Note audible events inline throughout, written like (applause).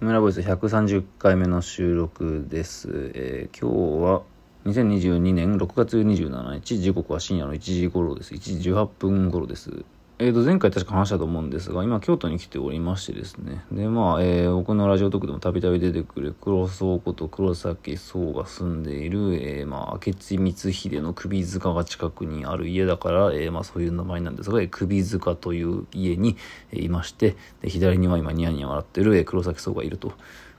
村ボイス130回目の収録です。えー今日は2022年6月27日、時刻は深夜の1時頃です。1時18分頃です。えーと、前回確か話したと思うんですが、今京都に来ておりましてですね。で、まあ、えー僕のラジオトークでもたびたび出てくる黒荘こと黒崎荘が住んでいる、えーまあ、明智光秀の首塚が近くにある家だから、えーまあ、そういう名前なんですが、えー首塚という家に、えーいまして、で左には今ニヤニヤ笑ってる、えー黒崎荘がいると。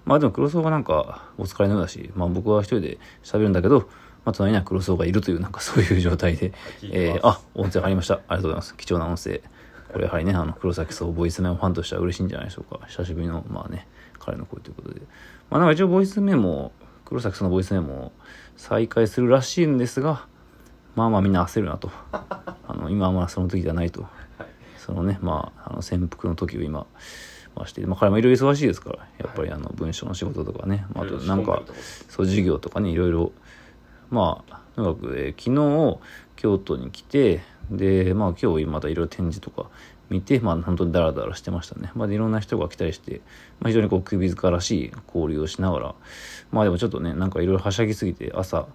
まあでも黒荘がなんかお疲れのようだし、まあ僕は一人で喋るんだけど、まあ隣には黒荘がいるというなんかそういう状態で、えーあ、音声入りました。ありがとうございます。貴重な音声。これやはりね、あの黒崎荘ボイスメモファンとしては嬉しいんじゃないでしょうか。久しぶりの、まあね、彼の声ということで。まあなんか一応ボイスメモ、黒崎荘のボイスメモを再開するらしいんですが、まあまあみんな焦るなと。あの、今はまあその時じゃないと。そのね、まあ、あの潜伏の時を今、まあ、して、まあ、彼もいろいろ忙しいですから、やっぱりあの文章の仕事とかね、まあ、あとなんか、そう、授業とかね、いろいろ、まあ、とにかく、えー昨日、京都に来て、で、まあ、今日またいろいろ展示とか見て、まあ、本当にダラダラしてましたね。まあ、いろんな人が来たりして、まあ、非常にこう、首塚らしい交流をしながら、まあ、でもちょっとね、なんかいろいろはしゃぎすぎて、朝、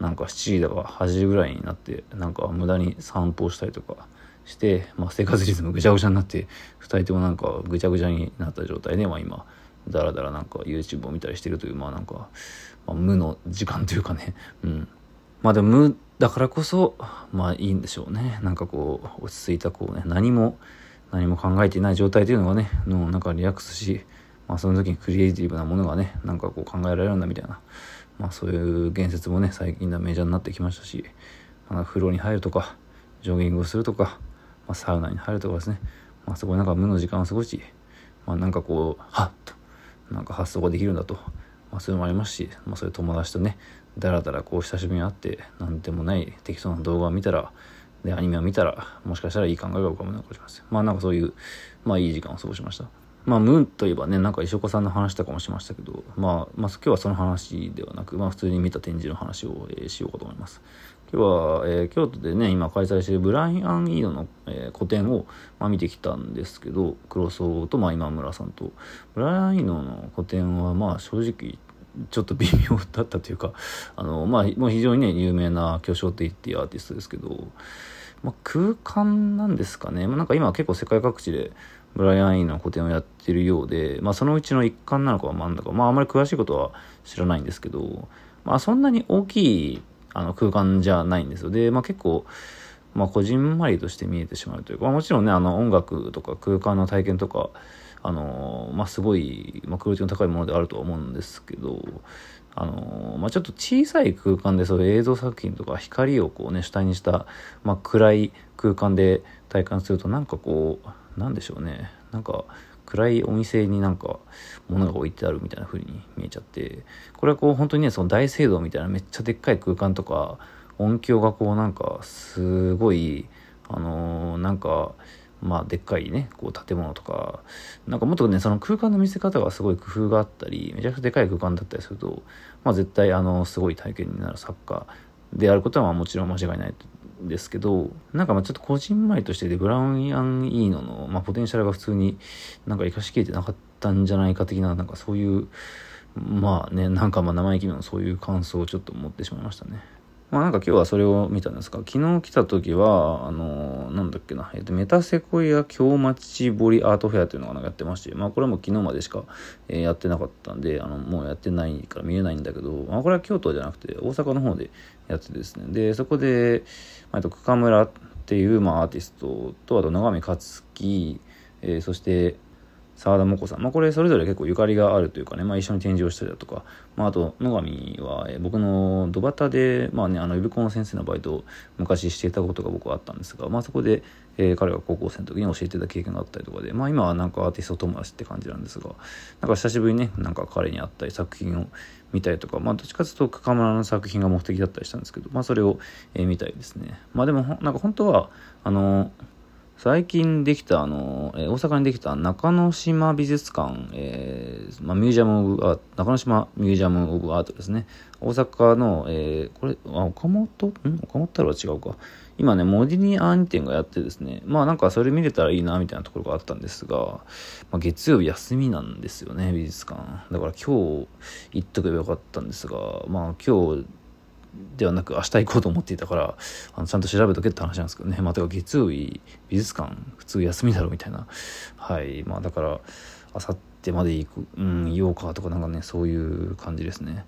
なんか7時だか8時ぐらいになって、なんか無駄に散歩したりとかして、まあ、生活リズムぐちゃぐちゃになって、2人ともなんかぐちゃぐちゃになった状態で、まあ、今、だらだらなんか YouTube を見たりしてるという、まあなんか、まあ、無の時間というかね、うん。まあでも無だからこそ、まあいいんでしょうね。なんかこう、落ち着いたこうね、何も、何も考えていない状態というのがね、のなんかリラックスし、まあその時にクリエイティブなものがね、なんかこう考えられるんだみたいな、まあそういう言説もね、最近ではメジャーになってきましたし、まあ、風呂に入るとか、ジョギングをするとか、まあ、サウナに入るとかですね、まあそこでなんか無の時間を過ごし、まあなんかこう、はっと、なんか発想ができるんだと、まあそういうのもありますし、まあそういう友達とね、だらだらこう久しぶりに会って、なんでもない適当な動画を見たら、で、アニメを見たら、もしかしたらいい考えが浮かぶのかもしれません。まあなんかそういう、まあいい時間を過ごしました。まあ、ムーンといえばね、なんか石岡さんの話とかもしましたけど、まあ、まあ、今日はその話ではなく、まあ、普通に見た展示の話を、えーしようかと思います。今日は、えー京都でね、今開催しているブライアン・イーノの、えー個展を、まあ、見てきたんですけど、黒荘と、まあ、今村さんと、ブライアン・イーノの個展は、まあ、正直、ちょっと微妙だったというか、あの、まあ、もう非常にね、有名な巨匠って言ってアーティストですけど、まあ、空間なんですかね。まあ、なんか今結構世界各地でブライアン・イーの個展をやってるようで、まあ、そのうちの一環なのかはなんだか、まあ、あんまり詳しいことは知らないんですけど、まあ、そんなに大きいあの空間じゃないんですよ。で、まあ、結構、まあ、こじんまりとして見えてしまうというか、まあ、もちろんね、あの、音楽とか空間の体験とか、あの、まあ、すごい、まあ、クオリティの高いものであるとは思うんですけど、あの、まあ、ちょっと小さい空間でそういう映像作品とか光をこうね、主体にした、まあ、暗い空間で体感すると、なんかこう、なんでしょうね、なんか、暗いお店になんか物が置いてあるみたいな風に見えちゃってこれはこう本当にねその大聖堂みたいなめっちゃでっかい空間とか音響がこうなんかすごいあのーなんかまあでっかいねこう建物とかなんかもっとねその空間の見せ方がすごい工夫があったりめちゃくちゃでかい空間だったりするとまあ絶対あのすごい体験になる作家であることはもちろん間違いないんですけどなんかまあちょっと個人前としてでブラウン・アン・イーノの、まあ、ポテンシャルが普通になんか生かしきれてなかったんじゃないか的ななんかそういうまあねなんかまあ生意気のそういう感想をちょっと持ってしまいましたね。まあなんか今日はそれを見たんですが、昨日来た時は、あのなんだっけな、えっと、メタセコイア京町堀アートフェアというのがなんかやってまして、まあこれも昨日までしか、えーやってなかったんで、あの、もうやってないから見えないんだけど、まあこれは京都じゃなくて大阪の方でやってですね、で、そこで、まあ、えっと、久村っていう、まあアーティストと、あと野上克樹、えーそして、沢田もこさん、まあ、これそれぞれ結構ゆかりがあるというかね、まあ、一緒に展示をしたりだとか、まあ、あと野上は、僕の土端で、まあね、あの予備校の先生のバイトを昔していたことが僕はあったんですが、まあ、そこで、えー彼が高校生の時に教えてた経験があったりとかで、まあ、今はなんかアーティスト友達って感じなんですがなんか久しぶりにねなんか彼に会ったり作品を見たりとか、まあ、どっちかというと深村の作品が目的だったりしたんですけど、まあ、それを、えー見たりですね。まあでもなんか本当はあの最近できた、あの、えー、大阪にできた中之島美術館、えー、まあ、ミュージアム・オブ・アート、中之島ミュージアム・オブ・アートですね。大阪の、えー、これ、あ、岡本？ん？岡本太郎は違うか。今ね、モディニアン店がやってですね、まあなんかそれ見れたらいいな、みたいなところがあったんですが、まあ、月曜日休みなんですよね、美術館。だから今日行っとけばよかったんですが、まあ今日、ではなく明日行こうと思っていたからあのちゃんと調べとけって話なんですけどね。まあ、月曜日美術館普通休みだろみたいな。はい。まあだからあさってまで行くうん言おうかとかなんかねそういう感じですね。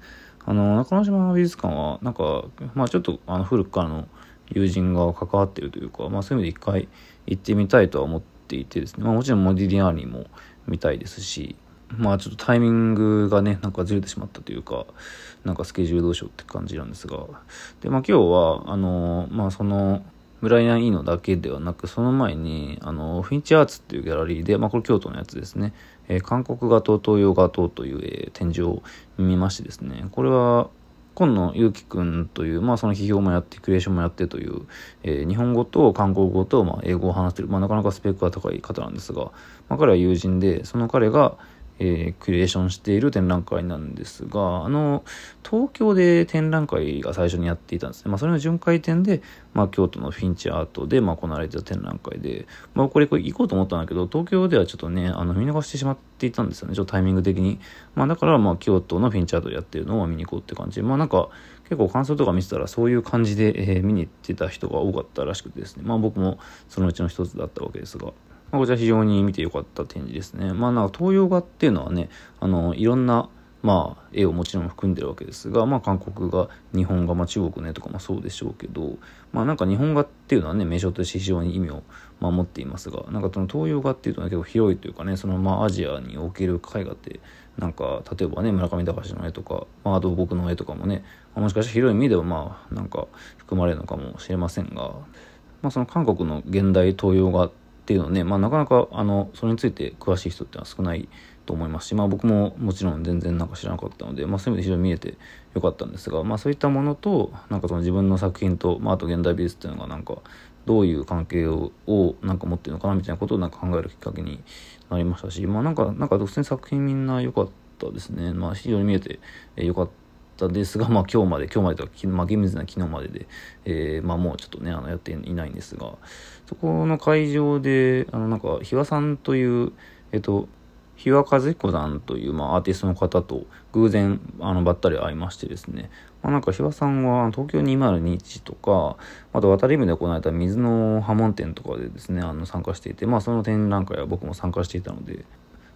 あの中之島美術館はなんかまあちょっとあの古くからの友人が関わってるというか、まあ、そういう意味で一回行ってみたいとは思っていてですね、まあ、もちろんモディリアーニも見たいですしまあちょっとタイミングがねなんかずれてしまったというかなんかスケジュールどうしようって感じなんですが。でまあ今日はあのまあそのブライアン・イーノだけではなくその前にあのフィンチアーツっていうギャラリーで、まあ、これ京都のやつですね、えー、韓国画と東洋画とという、えー、展示を見ましてですね。これは今野祐樹くんという、まあその批評もやって、クリエーションもやってという、えー、日本語と韓国語と、まあ、英語を話してる、まあなかなかスペックが高い方なんですが、まあ彼は友人で、その彼が、えー、クリエーションしている展覧会なんですが、あの、東京で展覧会が最初にやっていたんですね。まあ、それの巡回展で、まあ、京都のフィンチアートで、まあ、行われてた展覧会で、まあ、これ、行こうと思ったんだけど、東京ではちょっとね、あの、見逃してしまっていたんですよね。ちょっとタイミング的に。まあ、だから、まあ、京都のフィンチアートでやってるのを見に行こうって感じ、まあ、なんか、結構感想とか見てたら、そういう感じで、えー、見に行ってた人が多かったらしくてですね。まあ、僕もそのうちの一つだったわけですが。まあ、こちら非常に見てよかった展示ですね。まあなんか東洋画っていうのはね、あの、いろんな、まあ、絵をもちろん含んでるわけですが、まあ、韓国画、日本画、まあ、中国ねとかもそうでしょうけど、まあ、なんか日本画っていうのはね、名称として非常に意味を、まあ、持っていますが、なんかその東洋画っていうのは結構広いというかね、そのまあ、アジアにおける絵画って、なんか、例えばね、村上隆の絵とか、まあ、あと僕の絵とかもね、まもしかしたら広い意味ではまあ、なんか含まれるのかもしれませんが、まあ、その韓国の現代東洋画ってっていうのね、まあ、なかなかあのそれについて詳しい人ってのは少ないと思いますし、まあ、僕ももちろん全然なんか知らなかったので、まあ、そういう意味で非常に見えてよかったんですが、まあ、そういったものとなんかその自分の作品と、まあ、あと現代美術っていうのがなんかどういう関係をなんか持ってるのかなみたいなことをなんか考えるきっかけになりましたし、まあ、なんかなんか独占作品みんな良かったですね、まあ、非常に見えて良かったったですが、まあ、今日まで、今日までとか、まあ、厳密な昨日までで、えー、まあ、もうちょっとね、あの、やっていないんですが、そこの会場で、あの、なんか、ひわさんという、えっと、日和和彦さんという、まあ、アーティストの方と偶然あのばったり会いましてですね、まあ、なんか日和さんは東京2021とかあと渡り船で行われた水の波紋展とかでですねあの参加していて、まあ、その展覧会は僕も参加していたので、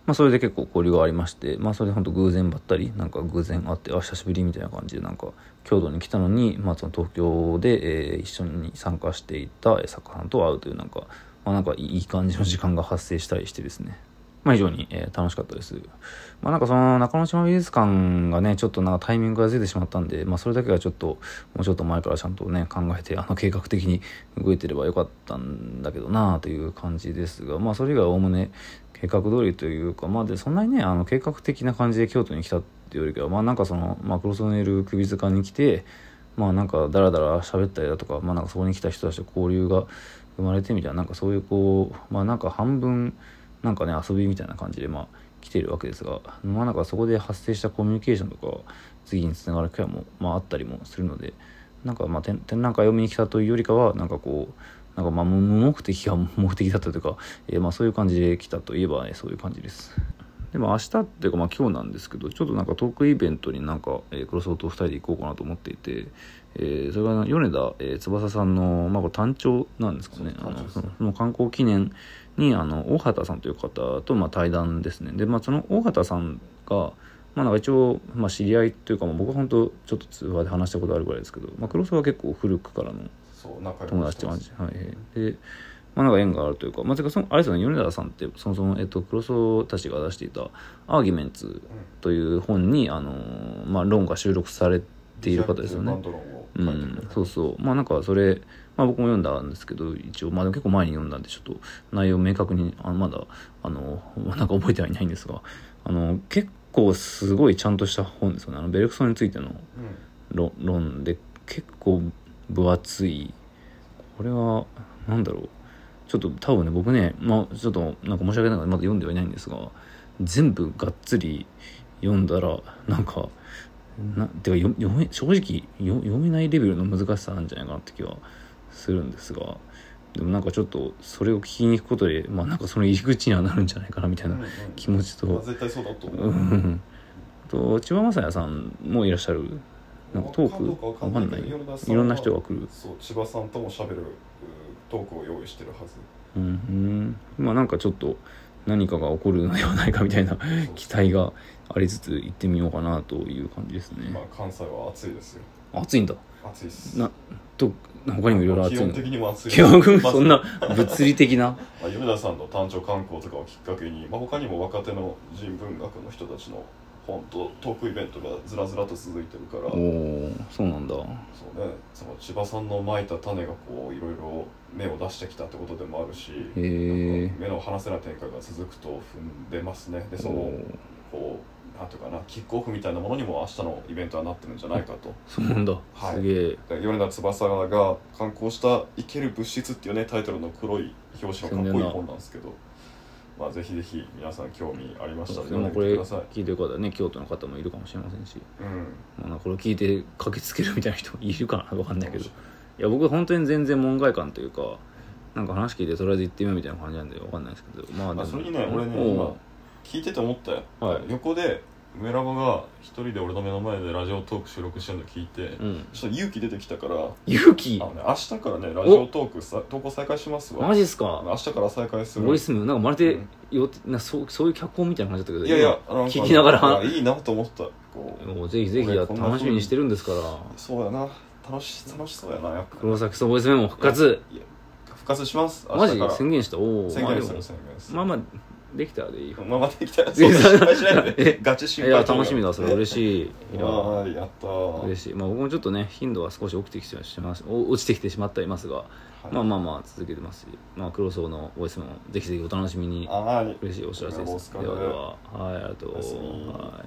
まあ、それで結構交流がありまして、まあ、それで本当偶然ばったり、なんか偶然会って、あ、久しぶりみたいな感じで、なんか、京都に来たのに、まあ、その東京で、えー、一緒に参加していた作家さんと会うという、なんか、まあ、なんかいい感じの時間が発生したりしてですね、まあ、非常に、えー、楽しかったです。まあ、なんかその中之島美術館がね、ちょっとなんかタイミングがずれてしまったんで、まあ、それだけはちょっと、もうちょっと前からちゃんとね、考えて、あの、計画的に動いてればよかったんだけどなという感じですが、まあ、それ以外はおおむね、計画通りというか、まあ、でそんなにねあの計画的な感じで京都に来たっていうよりかはまあなんかその、まあ、クロスネル首塚に来てまあなんかダラダラ喋ったりだとか,、まあ、なんかそこに来た人たちと交流が生まれてみたいななんかそういうこうまあなんか半分なんかね遊びみたいな感じでまあ来てるわけですがまあなんかそこで発生したコミュニケーションとか次につながる機会も、まあ、あったりもするのでなんかまあ展覧会を見に来たというよりかはなんかこうなんかまあ無目的が目的だったというか、えー、まあそういう感じで来たといえば、ね、そういう感じです。でも明日っていうかまあ今日なんですけどちょっとなんかトークイベントになんか、えー、クロスオート2人で行こうかなと思っていて、えー、それが米田、えー、翼さんの、まあ、これ単調なんですかね。あのその観光記念にあの大畑さんという方とまあ対談ですね。でまあその大畑さんがまあなんか一応、まあ、知り合いというか、まあ、僕は本当ちょっと通話で話したことあるぐらいですけど、まあ、黒沢は結構古くからの友達って感じ、はい、でまあなんか縁があるというか、まあ、てかそのあれですよね米田さんってそもそも、えっと、黒荘たちが出していた「アーギュメンツ」という本に、あのまあ、論が収録されている方ですよね。うん、そうそう。まあなんかそれ、まあ、僕も読んだんですけど一応まあ結構前に読んだんでちょっと内容明確にあまだあのなんか覚えてはいないんですがあの結構すごいちゃんとした本ですよね。あのベルクソンについての論,、論で結構分厚い。これは何だろう。ちょっと多分ね僕ね、まあ、ちょっとなんか申し訳ないがまだ読んではいないんですが全部がっつり読んだらなんかなてか読読め正直よ読めないレベルの難しさなんじゃないかなって気はするんですがでもなんかちょっとそれを聞きに行くことでまあなんかその入り口にはなるんじゃないかなみたいなうんうん気持ちと、まあ絶対そうだと思う。う、ん。と千葉雅也さんもいらっしゃるなんかトークわかんないい。ろんな人が来る。そう千葉さんとも喋るうトークを用意してるはず。うんうん。まあなんかちょっと何かが起こるのではないかみたいな期待がありつつ行ってみようかなという感じですね。まあ関西は暑いですよ。暑いんだ。暑いです。なと他にもいろいろ暑いの。基本的にも暑い。そんな物理的な？(laughs) まあ、米田さんの誕生観光とかをきっかけに、まあ、他にも若手の人文学の人たちの本とトークイベントがずらずらと続いてるから。おおそうなんだ。そうね。その千葉さんのまいた種がこういろいろ芽を出してきたってことでもあるし目の離せない展開が続くと踏んでますね。でそのこうなんていうかなキックオフみたいなものにも明日のイベントはなってるんじゃないかと。そうなんだ、はい。すげえ。で米田翼が刊行した「生ける物質」っていうねタイトルの黒い表紙のかっこいい本なんですけどまあぜひぜひ皆さん興味ありましたら読んでこれ聞いてる方はね京都の方もいるかもしれませんし、うん。まあ、これを聞いて駆けつけるみたいな人いるかな分かんないけど。いや僕は本当に全然門外観というかなんか話聞いてとりあえず行ってみようみたいな感じなんで分かんないですけど。まあでもあそれにね。俺ね今聞いてて思ったよ、はい。横で梅ラボが一人で俺の目の前でラジオトーク収録してるの聞いて、うん。ちょっと勇気出てきたからあ勇気？の、ね、明日からねラジオトークさ投稿再開しますわ。マジっすか？明日から再開する。ボイスムなんかまるで、うん。よなそうそういう脚本みたいな感じだったけどいやいや今なんか聞きながら。いやいいなと思った。こうもうぜひぜひや俺こんな風楽しみにしてるんですから。そうやな。楽し楽しそうやなやっぱ。黒崎さんボイスメモ復活。いや復活します。明マジ日から。宣言した？おお宣言するま宣言する。まあまあできたらでいいよ。まあまあできたら (laughs) そう心配しないで (laughs) えガチ心い配や楽しみだそれ。嬉しい。いや。やったー。嬉しい。まあ僕もちょっとね頻度は少し起きてきてしま落ちてきてしまっていますが、はい。まあまあまあ続けてますし。まあ黒荘のボイスもぜひぜひお楽しみに。はい。嬉しいお知らせです。ではでは。はいありがとう。はい